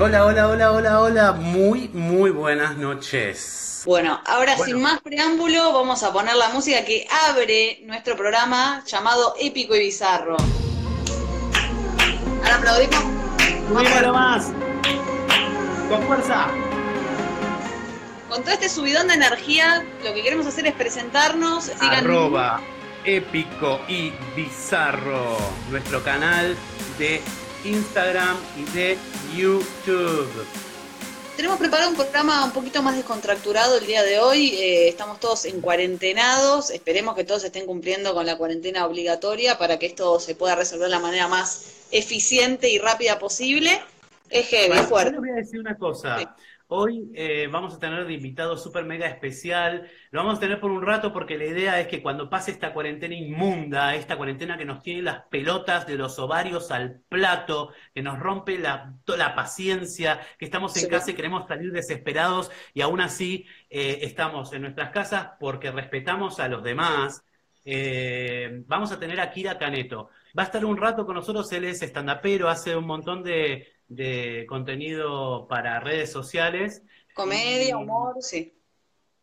Hola, hola, hola, hola, hola. Muy, muy buenas noches. Bueno, ahora Bueno. sin más preámbulo, vamos a poner la música que abre nuestro programa llamado Épico y Bizarro. Ahora aplaudimos. Subímelo más. Con fuerza. Con todo este subidón de energía, lo que queremos hacer es presentarnos. Sigan- Arroba épico y bizarro. Nuestro canal de Instagram y de YouTube. Tenemos preparado un programa un poquito más descontracturado el día de hoy. Eh, estamos todos en cuarentenados. Esperemos que todos estén cumpliendo con la cuarentena obligatoria para que esto se pueda resolver de la manera más eficiente y rápida posible. Es heavy, es yo fuerte. les voy a decir una cosa. Sí. Hoy eh, vamos a tener de invitado súper mega especial. Lo vamos a tener por un rato porque la idea es que cuando pase esta cuarentena inmunda, esta cuarentena que nos tiene las pelotas de los ovarios al plato, que nos rompe la, la paciencia, que estamos en Sí. casa y queremos salir desesperados y aún así eh, estamos en nuestras casas porque respetamos a los demás. eh, vamos a tener a Kira Caneto. Va a estar un rato con nosotros, él es estandapero, hace un montón de, de contenido para redes sociales. Comedia, humor, sí.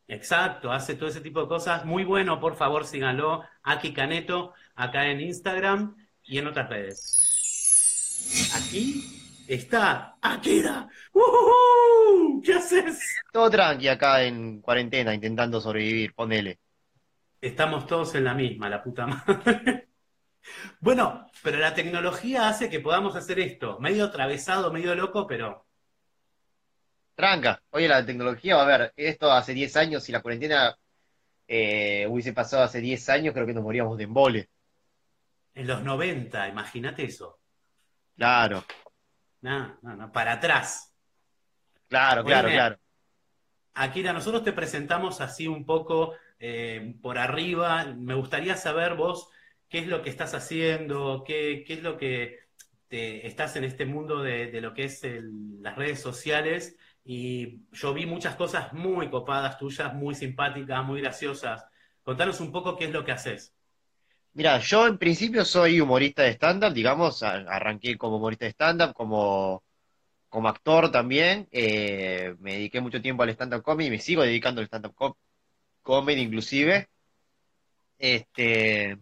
Exacto, hace todo ese tipo de cosas. Muy bueno, por favor, síganlo. Aki Caneto, acá en Instagram y en otras redes. Aquí está Akira. ¡Uhú! ¿Qué haces? Todo tranqui acá en cuarentena, intentando sobrevivir, ponele. Estamos todos en la misma, la puta madre. Bueno, pero la tecnología hace que podamos hacer esto. Medio atravesado, medio loco, pero Tranca, oye, la tecnología, a ver, esto hace 10 años, si la cuarentena eh, hubiese pasado hace 10 años, creo que nos moríamos de embole. en los 90, imagínate eso. Claro, No, no, no, para atrás. claro, claro, claro. Akira, nosotros te presentamos así un poco eh, por arriba. Me gustaría saber vos qué es lo que estás haciendo, qué, qué es lo que estás en este mundo de, de lo que es las redes sociales. Y yo vi muchas cosas muy copadas tuyas, muy simpáticas, muy graciosas. Contanos un poco qué es lo que haces. Mira, yo en principio soy humorista de stand-up, digamos, arranqué como humorista de stand-up, como, como actor también, eh, me dediqué mucho tiempo al stand-up comedy, me sigo dedicando al stand-up co- comedy inclusive, este,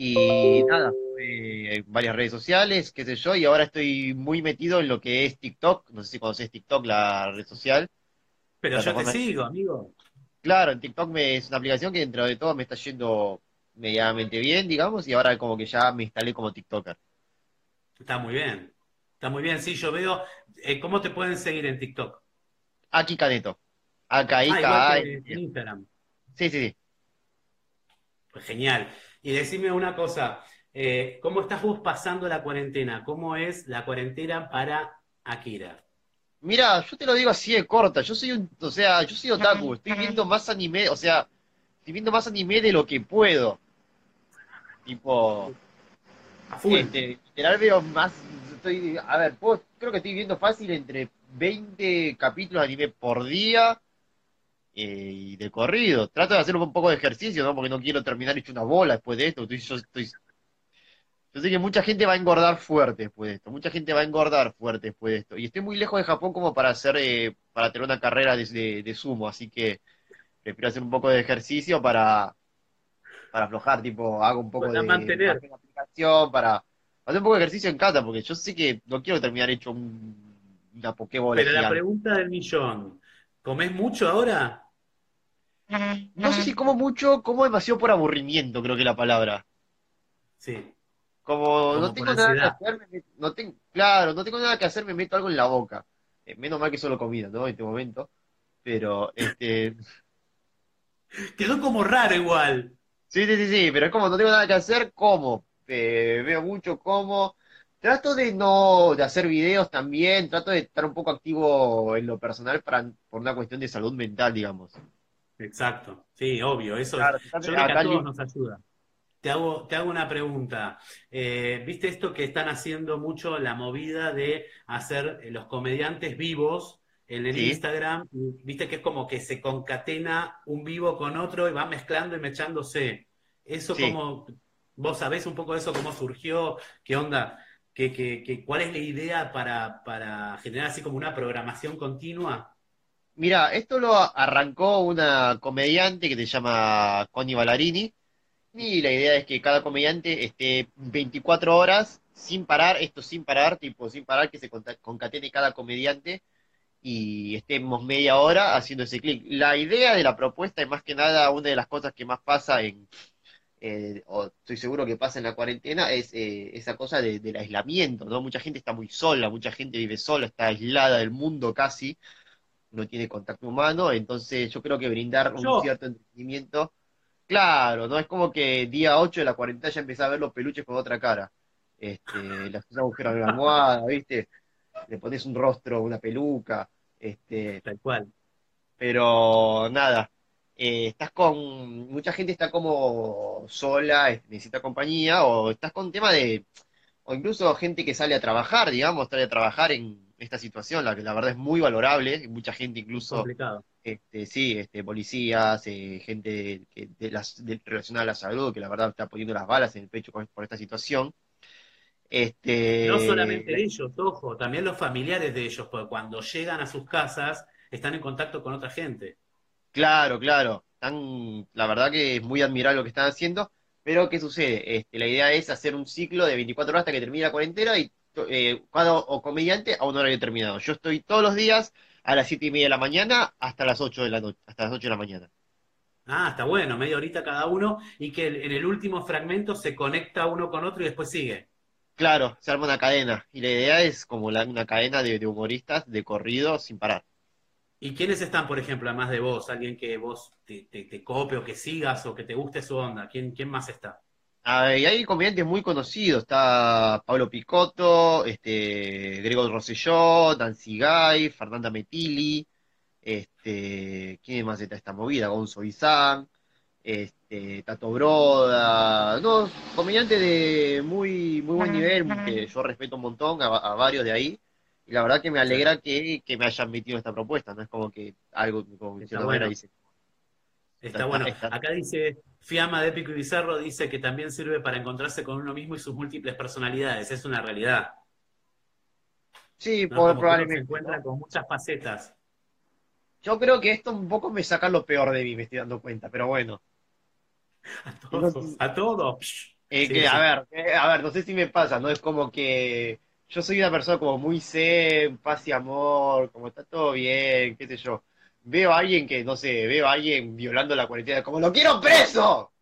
y nada, eh, varias redes sociales, qué sé yo, y ahora estoy muy metido en lo que es TikTok, no sé si conoces TikTok, la red social. Pero yo te sigo, amigo. Claro, en TikTok me, es una aplicación que dentro de todo me está yendo medianamente bien, digamos, y ahora como que ya me instalé como TikToker. Está muy bien. Está muy bien. Sí, yo veo. eh, ¿cómo te pueden seguir en TikTok? Aquí Caneto. Acá, ahí, Ah, en Instagram. Sí, sí, sí. Pues genial. Y decime una cosa, eh, ¿cómo estás vos pasando la cuarentena? ¿Cómo es la cuarentena para Akira? Mira, yo te lo digo así de corta, yo soy un, o sea, yo soy otaku, estoy viendo más anime, o sea, estoy viendo más anime de lo que puedo. Tipo, este, literal veo más, estoy, a ver, puedo- creo que estoy viendo fácil entre 20 capítulos de anime por día eh, y de corrido. Trato de hacer un poco de ejercicio, ¿no? Porque no quiero terminar hecho una bola después de esto. Estoy- yo estoy, yo sé que mucha gente va a engordar fuerte después de esto. Mucha gente va a engordar fuerte después de esto. Y estoy muy lejos de Japón como para hacer, eh, para tener una carrera de, de- de sumo, así que prefiero hacer un poco de ejercicio para, para aflojar, tipo, hago un poco Para de mantener. aplicación, para hacer un poco de ejercicio en casa, porque yo sé que no quiero terminar hecho un- una pokebola Pero la pregunta del millón, ¿comés mucho ahora? No sé si como mucho, como demasiado por aburrimiento, creo que es la palabra. Sí. Como Como no tengo nada que hacer, me met- no tengo, claro, no tengo nada que hacer, me meto algo en la boca. Eh, menos mal que solo comida, ¿no? En este momento. Pero, este, Quedó como raro igual. sí, sí, sí, sí, pero es como no tengo nada que hacer, como. Eh, veo mucho, como. Trato de no, de hacer videos también, trato de estar un poco activo en lo personal para, por una cuestión de salud mental, digamos. Exacto. Sí, obvio. Eso Claro, yo creo que a todos nos ayuda. Te hago, te hago una pregunta. Eh, ¿viste esto que están haciendo mucho la movida de hacer eh, los comediantes vivos en el Sí. Instagram? Viste que es como que se concatena un vivo con otro y va mezclando y mechándose. Eso Sí. como, vos sabés un poco de eso, cómo surgió, qué onda, que, ¿Cuál es la idea para, para generar así como una programación continua? Mira, esto lo arrancó una comediante que se llama Connie Ballarini, y la idea es que cada comediante esté 24 horas sin parar, esto sin parar, tipo sin parar, que se concatene cada comediante y estemos media hora haciendo ese clic. La idea de la propuesta es más que nada una de las cosas que más pasa en, eh, o estoy seguro que pasa en la cuarentena, es eh, esa cosa del aislamiento, ¿no? Mucha gente está muy sola, mucha gente vive sola, está aislada del mundo casi, no tiene contacto humano, entonces yo creo que brindar un cierto entretenimiento, claro, ¿no? Es como que día 8 de la cuarentena ya empezás a ver los peluches con otra cara, este, las agujeros de la almohada, ¿viste? Le pones un rostro, una peluca, este... Tal cual. Pero nada, eh, estás con, mucha gente está como sola, necesita compañía, o estás con tema de, o incluso gente que sale a trabajar, digamos, sale a trabajar en esta situación, la que la verdad es muy valorable, mucha gente incluso, este, sí, este, policías, eh, gente que, de las, relacionada a la salud, que la verdad está poniendo las balas en el pecho por, esta situación. Este, no solamente ellos, ojo, también los familiares de ellos, porque cuando llegan a sus casas están en contacto con otra gente. Claro, claro. la verdad que es muy admirable lo que están haciendo. Pero, ¿qué sucede? Este, la idea es hacer un ciclo de 24 horas hasta que termine la cuarentena y eh, o comediante a un horario determinado. Yo estoy todos los días a las 7 y media de la mañana hasta las 8 de la noche, hasta las 8 de la mañana. Ah, está bueno, media horita cada uno y que en el último fragmento se conecta uno con otro y después sigue. Claro, se arma una cadena y la idea es como una cadena de humoristas de corrido sin parar. ¿Y quiénes están, por ejemplo, además de vos? ¿Alguien que vos te, te, cope o que sigas o que te guste su onda? ¿Quién, quién más está? Y hay comediantes muy conocidos. Está Pablo Picotto, este, Gregor Rosselló, Nancy Guy, Fernanda Metilli, este, ¿quién más está esta movida? Gonzo Izán, este, Tato Broda, no, comediantes de muy, muy buen nivel, que yo respeto un montón a varios de ahí. Y la verdad que me alegra que, me hayan metido esta propuesta, no es como que algo como Está bueno. dice. Está, bueno. Acá dice, Fiamma de Épico y Bizarro dice que también sirve para encontrarse con uno mismo y sus múltiples personalidades. Es una realidad. Sí, probablemente. Se encuentra con muchas facetas. Yo creo que esto un poco me saca lo peor de mí, me estoy dando cuenta, pero bueno. A todos, a todos. que, A ver, eh, a ver, no sé si me pasa, ¿no? Es como que yo soy una persona como muy zen, paz y amor, como está todo bien, qué sé yo. Veo a alguien que, no sé, veo a alguien violando la cuarentena, como lo quiero preso.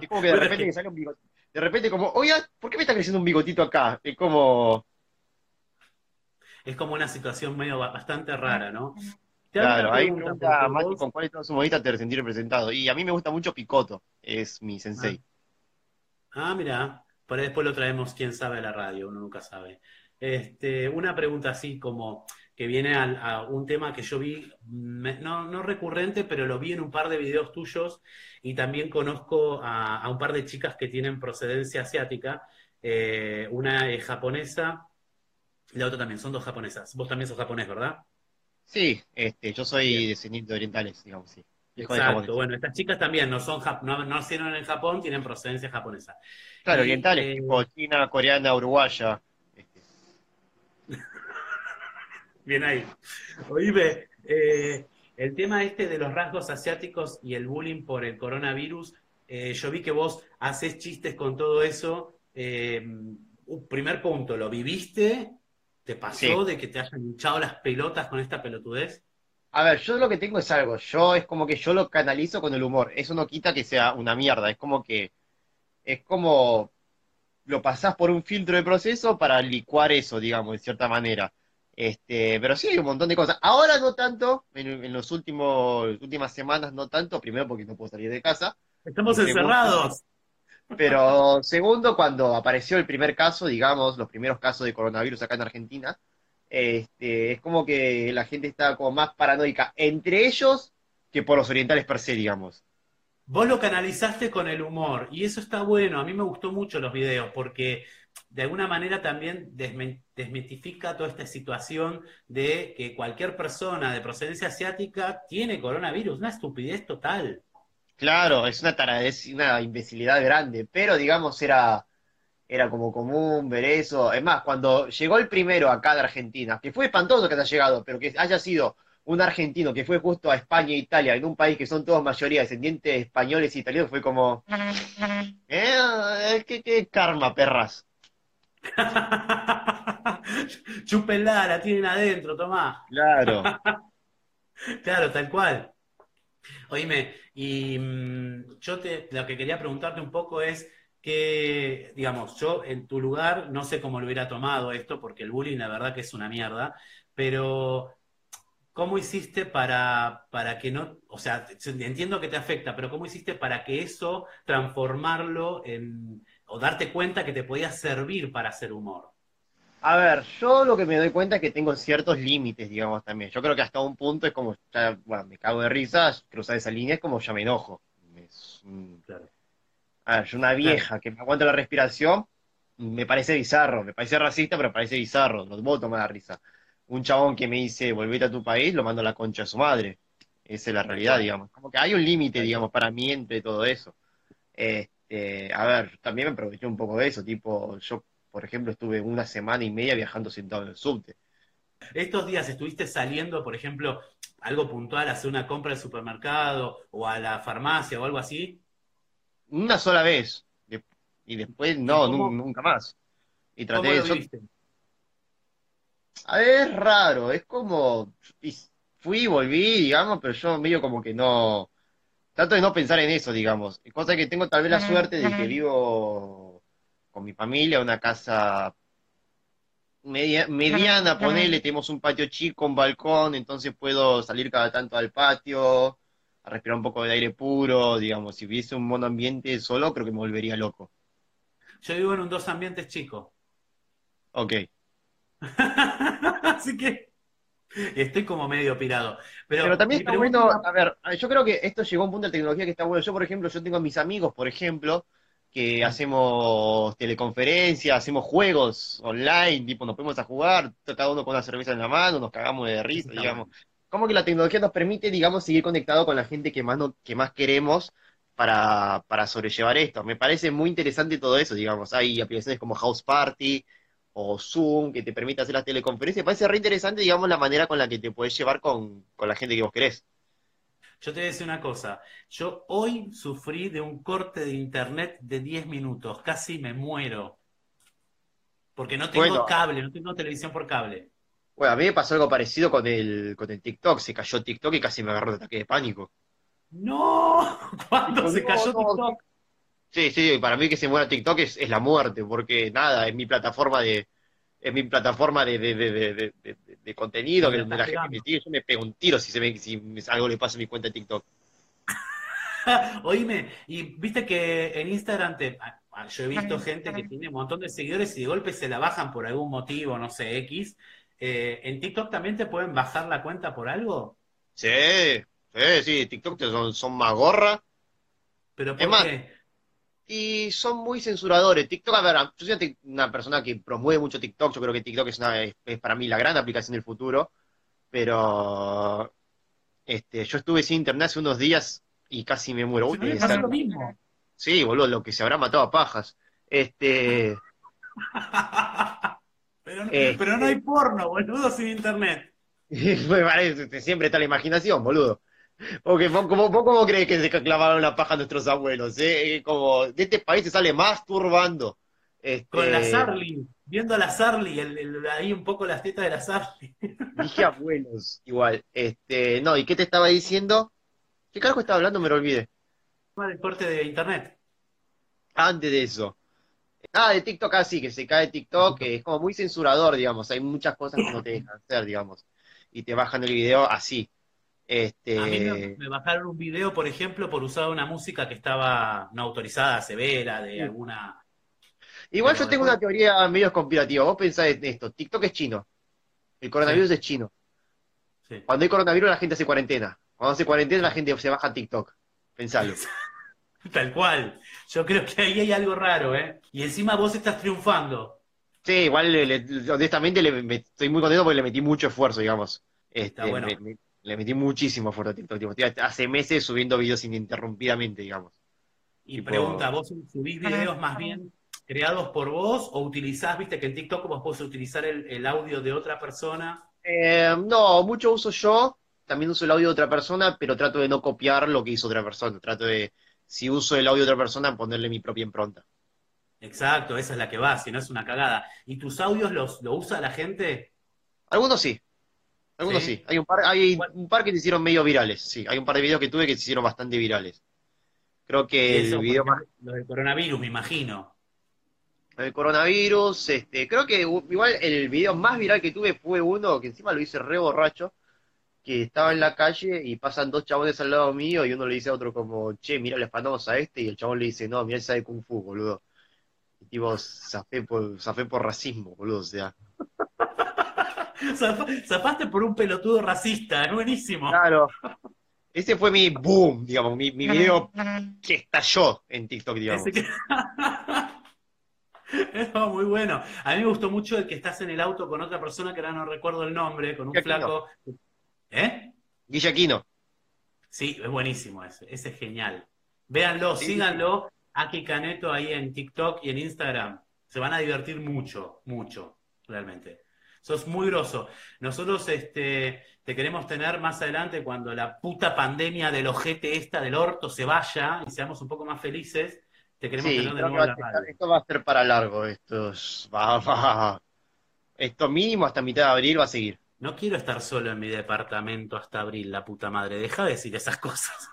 Es como que de repente que sale un bigotito. De repente como, oye, ¿por qué me está creciendo un bigotito acá? Es como... Es como una situación medio bastante rara, ¿no? Claro, hay una pregunta, Mati, con cuál es su modista te sentir representado. Y a mí me gusta mucho Picoto, es mi sensei. Ah, ah mira. Por después lo traemos, quién sabe, a la radio, uno nunca sabe. Este, una pregunta así como que viene a, un tema que yo vi, no, recurrente, pero lo vi en un par de videos tuyos y también conozco a, un par de chicas que tienen procedencia asiática. Eh, una es japonesa, la otra también, son dos japonesas. Vos también sos japonés, ¿verdad? Sí, este, yo soy descendiente de orientales, digamos, sí. Exacto, bueno, estas chicas también no son no, nacieron en Japón, tienen procedencia japonesa. Claro, orientales, eh, tipo china, coreana, uruguaya. Este. Bien ahí. Oíme, eh, el tema este de los rasgos asiáticos y el bullying por el coronavirus, eh, yo vi que vos haces chistes con todo eso. primer punto, ¿lo viviste? ¿Te pasó de que te hayan hinchado las pelotas con esta pelotudez? A ver, yo lo que tengo es algo, yo es como que yo lo canalizo con el humor, eso no quita que sea una mierda, es como que, es como, lo pasás por un filtro de proceso para licuar eso, digamos, de cierta manera. Este, pero sí, hay un montón de cosas. Ahora no tanto, en, los últimos, últimas semanas no tanto, primero porque no puedo salir de casa. Estamos encerrados. Pero segundo, cuando apareció el primer caso, digamos, los primeros casos de coronavirus acá en Argentina, este, es como que la gente está como más paranoica entre ellos que por los orientales per se, digamos. Vos lo canalizaste con el humor y eso está bueno. A mí me gustó mucho los videos porque de alguna manera también desmitifica toda esta situación de que cualquier persona de procedencia asiática tiene coronavirus. Una estupidez total. Claro, es una taradez, una imbecilidad grande, pero digamos era era como común ver eso. Es más, cuando llegó el primero acá de Argentina, que fue espantoso que haya llegado, pero que haya sido un argentino que fue justo a España e Italia, en un país que son todos mayoría descendientes de españoles y italianos, fue como, eh, ¿qué, qué karma, perras? Chúpenla, la tienen adentro, tomá. Claro. Claro, tal cual. Oíme, y mm, yo te, lo que quería preguntarte un poco es que, digamos, yo en tu lugar no sé cómo lo hubiera tomado esto, porque el bullying la verdad que es una mierda, pero ¿cómo hiciste para, para que no, o sea, entiendo que te afecta, pero ¿cómo hiciste para que eso transformarlo en, o darte cuenta que te podía servir para hacer humor? A ver, yo lo que me doy cuenta es que tengo ciertos límites, digamos, también. Yo creo que hasta un punto es como, ya, bueno, me cago de risa, cruzar esa línea es como ya me enojo. Es, claro. A ver, yo una vieja que me aguanta la respiración, me parece bizarro, me parece racista, pero me parece bizarro, no puedo tomar la risa. Un chabón que me dice, volvete a tu país, lo mando a la concha de su madre. Esa es la realidad, digamos. Como que hay un límite, digamos, para mí entre todo eso. Este, a ver, también me aproveché un poco de eso, tipo, yo por ejemplo, estuve una semana y media viajando sentado en el subte. Estos días estuviste saliendo, por ejemplo, algo puntual, a hacer una compra al supermercado o a la farmacia o algo así? Una sola vez. Y después, no, nunca más. Y traté de eso. A ver, es raro, es como. Fui, volví, digamos, pero yo medio como que no. Trato de no pensar en eso, digamos. Cosa que tengo tal vez la suerte de que vivo con mi familia, una casa media, mediana, ponele, tenemos un patio chico, un balcón, entonces puedo salir cada tanto al patio, a respirar un poco de aire puro, digamos, si hubiese un mono ambiente solo, creo que me volvería loco. Yo vivo en un dos ambientes chico. Ok. Así que estoy como medio pirado. Pero, también está bueno, a ver, yo creo que esto llegó a un punto de tecnología que está bueno. Yo, por ejemplo, yo tengo a mis amigos, por ejemplo, que hacemos teleconferencias, hacemos juegos online, tipo nos ponemos a jugar, cada uno con una cerveza en la mano, nos cagamos de risa, digamos. Como que la tecnología nos permite, digamos, seguir conectado con la gente que más, que más queremos para, para sobrellevar esto. Me parece muy interesante todo eso, digamos. Hay aplicaciones como House Party o Zoom que te permite hacer las teleconferencias. Parece re interesante, digamos, la manera con la que te puedes llevar con, con la gente que vos querés. Yo te voy a decir una cosa. Yo hoy sufrí de un corte de internet de 10 minutos. Casi me muero. Porque no tengo cable, no tengo televisión por cable. Bueno, a mí me pasó algo parecido con el, con el TikTok. Se cayó TikTok y casi me agarró de ataque de pánico. ¡No! ¿Cuándo se cayó TikTok? Sí, sí, para mí que se muera TikTok es, es la muerte, porque nada, es mi plataforma de, es mi plataforma de, de, de, de contenido, que la gente me sigue, yo me pego un tiro si se ve si algo le pasa en mi cuenta de TikTok. Oíme, y viste que en Instagram te, ah, yo he visto gente que tiene un montón de seguidores y de golpe se la bajan por algún motivo, no sé, X. Eh, ¿En TikTok también te pueden bajar la cuenta por algo? Sí, sí, sí, TikTok son, son más gorra. ¿Pero por qué? Y son muy censuradores. TikTok, a ver, yo soy una persona que promueve mucho TikTok, yo creo que TikTok es, una, es, para mí la gran aplicación del futuro, pero este, yo estuve sin internet hace unos días y casi me muero. lo mismo. Sí, boludo, lo que se habrá matado a pajas. Este... pero, este pero no hay porno, boludo, sin internet. siempre está la imaginación, boludo. Porque vos, cómo crees que se clavaron la paja nuestros abuelos? Eh? Como de este país se sale más turbando. Este... Con la Sarli, viendo a la Sarli, el, ahí un poco las tetas de la Sarli. Dije abuelos, igual. Este, no, ¿y qué te estaba diciendo? ¿Qué carajo estaba hablando? Me lo olvidé. El corte de internet. Antes de eso. Ah, de TikTok así, ah, que se cae TikTok, que es como muy censurador, digamos. Hay muchas cosas que no te dejan hacer, digamos. Y te bajan el video así. Este... A mí me, bajaron un video, por ejemplo, por usar una música que estaba no autorizada, severa, de alguna... Igual yo tengo una teoría medio conspirativa. Vos pensás en esto, TikTok es chino. El coronavirus es chino. Cuando hay coronavirus la gente hace cuarentena. Cuando hace cuarentena la gente se baja a TikTok. Pensalo. Tal cual. Yo creo que ahí hay algo raro, ¿eh? Y encima vos estás triunfando. Sí, igual honestamente le, estoy muy contento porque le metí mucho esfuerzo, digamos. Está este, bueno le metí muchísimo fuerte a TikTok. hace meses subiendo videos ininterrumpidamente, digamos. Y pregunta, ¿vos subís videos más bien creados por vos o utilizás, viste que en TikTok vos podés utilizar el, el audio de otra persona? Eh, no, mucho uso yo, también uso el audio de otra persona, pero trato de no copiar lo que hizo otra persona. Trato de, si uso el audio de otra persona, ponerle mi propia impronta. Exacto, esa es la que va, si no es una cagada. ¿Y tus audios los lo usa la gente? Algunos sí, algunos ¿Sí? sí. Hay un par, hay un par que se hicieron medio virales, sí. Hay un par de videos que tuve que se hicieron bastante virales. Creo que Eso, el video más lo del coronavirus, me imagino. el coronavirus, este, creo que igual el video más viral que tuve fue uno que encima lo hice re borracho, que estaba en la calle y pasan dos chabones al lado mío y uno le dice a otro como, che, mira, le espantamos a este, y el chabón le dice, no, mira, él sabe Kung Fu, boludo. Y tipo, zafé por, zafé por racismo, boludo, o sea. Zafaste por un pelotudo racista, es buenísimo. Claro. Ese fue mi boom, digamos, mi, mi video que estalló en TikTok, digamos. Que- No, muy bueno. A mí me gustó mucho el que estás en el auto con otra persona que ahora no recuerdo el nombre, con un flaco. ¿Eh? Guille Aquino. Sí, es buenísimo ese. Ese es genial. Véanlo, Sí, síganlo. Aki Caneto ahí en TikTok y en Instagram. Se van a divertir mucho, mucho, realmente. Sos muy groso. Nosotros este, te queremos tener más adelante cuando la puta pandemia del ojete esta del orto se vaya y seamos un poco más felices. Te queremos Sí, tener de nuevo va la radio. esto va a ser para largo. Esto, es- va, va- esto mínimo hasta mitad de abril va a seguir. No quiero estar solo en mi departamento hasta abril, la puta madre. Deja de decir esas cosas.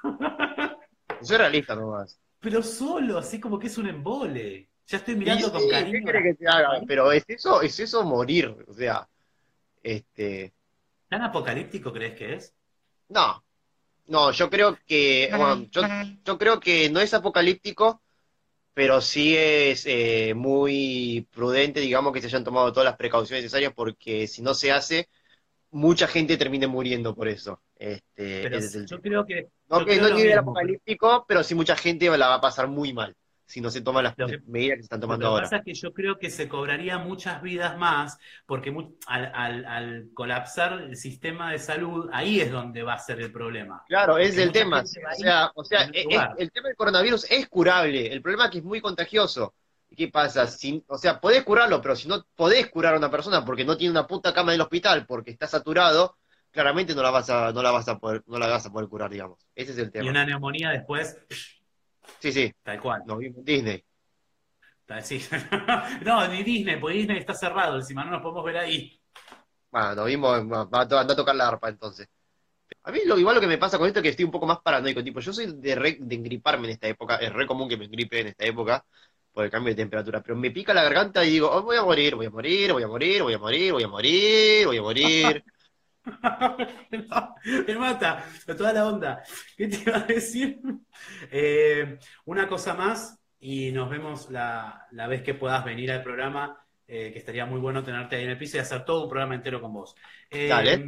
Soy realista nomás. Pero solo, así como que es un embole. Ya estoy mirando con sí, cariño. ¿qué quiere que te haga? Pero es eso, es eso morir. O sea, este, ¿Tan apocalíptico crees que es? no, no, yo creo que, bueno, yo, yo creo que no es apocalíptico, pero sí es eh, muy prudente, digamos, que se hayan tomado todas las precauciones necesarias, porque si no se hace, mucha gente termine muriendo por eso. Este, Pero es el yo creo que. No que no nivel mismo, apocalíptico, pero sí mucha gente la va a pasar muy mal si no se toman las Lo que- medidas que se están Lo tomando que ahora. pasa es que yo creo que se cobraría muchas vidas más, porque al, al- al colapsar el sistema de salud, ahí es donde va a ser el problema. Claro, es Porque el mucha tema. O sea, o sea, el es- lugar. es- el tema del coronavirus es curable. El problema es que es muy contagioso. ¿Y qué pasa? Si, o sea, podés curarlo, pero si no podés curar a una persona porque no tiene una puta cama en el hospital, porque está saturado, claramente no la vas a, no la vas a poder, no la vas a poder curar, digamos. Ese es el Y tema. una neumonía después, Sí, sí, tal cual. nos vimos en Disney. Tal- sí. No, ni Disney, porque Disney está cerrado, encima no nos podemos ver ahí. Bueno, nos vimos, va, a tocar la arpa entonces. A mí lo igual lo que me pasa con esto es que estoy un poco más paranoico, tipo, yo soy de, re- de engriparme en esta época, es re común que me engripe en esta época por el cambio de temperatura, pero me pica la garganta y digo, oh, voy a morir, voy a morir, voy a morir, voy a morir, voy a morir, voy a morir. Me mata, toda la onda. ¿Qué te iba a decir? Eh, una cosa más y nos vemos la, la vez que puedas venir al programa, eh, que estaría muy bueno tenerte ahí en el piso y hacer todo un programa entero con vos. Eh, Dale.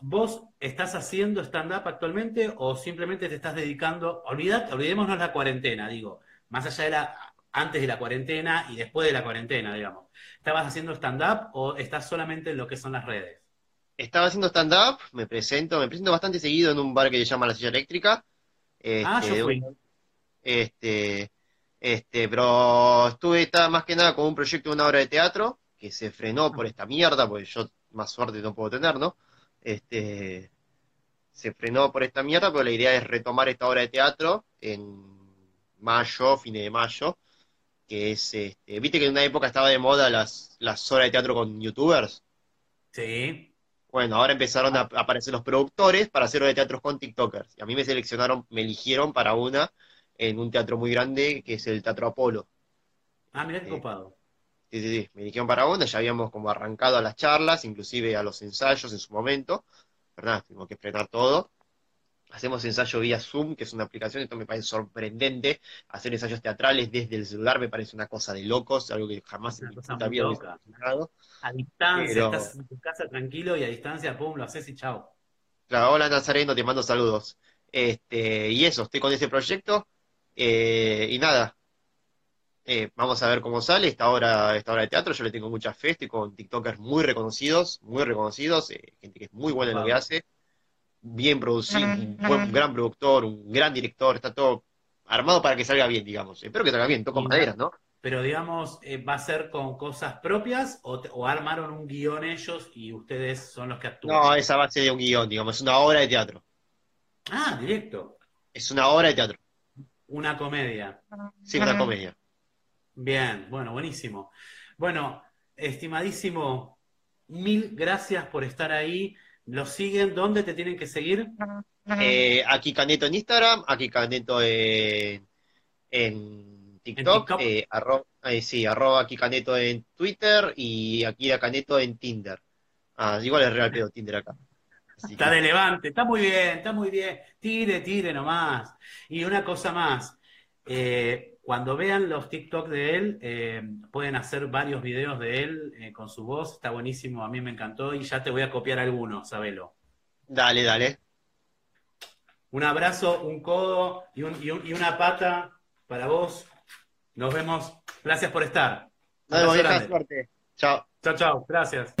¿Vos estás haciendo stand-up actualmente o simplemente te estás dedicando, olvidad, olvidémonos la cuarentena, digo, más allá de la, antes de la cuarentena y después de la cuarentena, digamos. ¿Estabas haciendo stand-up o estás solamente en lo que son las redes? Estaba haciendo stand-up, me presento, me presento bastante seguido en un bar que se llama La Silla Eléctrica. Ah, Este, yo fui. Este, este, pero estuve estaba más que nada con un proyecto de una obra de teatro que se frenó por esta mierda, porque yo más suerte no puedo tener, ¿no? Este, se frenó por esta mierda, pero la idea es retomar esta obra de teatro en mayo, fines de mayo, que es, este, viste que en una época estaba de moda las, las obras de teatro con youtubers. Sí. Bueno, ahora empezaron a aparecer los productores para hacer de teatro con TikTokers. Y a mí me seleccionaron, me eligieron para una en un teatro muy grande que es el Teatro Apolo. Ah, mirá qué Sí. copado. Sí, sí, sí, me eligieron para una, ya habíamos como arrancado a las charlas, inclusive a los ensayos en su momento, ¿verdad? Tuvimos que frenar todo. Hacemos ensayo vía Zoom, que es una aplicación, esto me parece sorprendente. Hacer ensayos teatrales desde el celular me parece una cosa de locos, algo que jamás en mi imaginado. A distancia, Pero- estás en tu casa tranquilo y a distancia, pum, lo haces y chao. Claro, hola Nazareno, te mando saludos. Este, y eso, estoy con ese proyecto. eh, y nada, eh, vamos a ver cómo sale esta obra, esta obra de teatro. Yo le tengo mucha fe, estoy con TikTokers muy reconocidos, muy reconocidos, eh, gente que es muy buena en lo que hace, bien producido, un buen, gran productor, un gran director, está todo armado para que salga bien, digamos. Espero que salga bien, toco madera, ¿no? pero digamos, eh, ¿va a ser con cosas propias o, te- o armaron un guion ellos y ustedes son los que actúan? No, es a base de un guion, digamos, es una obra de teatro. Ah, directo, Es una obra de teatro. una comedia. Sí, una comedia. Bien, bueno, buenísimo. Bueno, estimadísimo, mil gracias por estar ahí. ¿Los siguen? ¿Dónde te tienen que seguir? Eh, aquí Caneto en Instagram, aquí Caneto en, en TikTok, TikTok? eh, arro- eh, sí, arroba aquí Caneto en Twitter y aquí a Caneto en Tinder. Ah, igual es real pedo Tinder acá. Así Está que- de levante, está muy bien, está muy bien. Tire, tire nomás. Y una cosa más, eh, cuando vean los TikTok de él, eh, pueden hacer varios videos de él eh, con su voz, está buenísimo, a mí me encantó y ya te voy a copiar algunos, sabelo. Dale, dale. Un abrazo, un codo y, un- y un- y una pata para vos. Nos vemos. Gracias por estar. Nos vemos, suerte. Chao. Chao, chao. Gracias.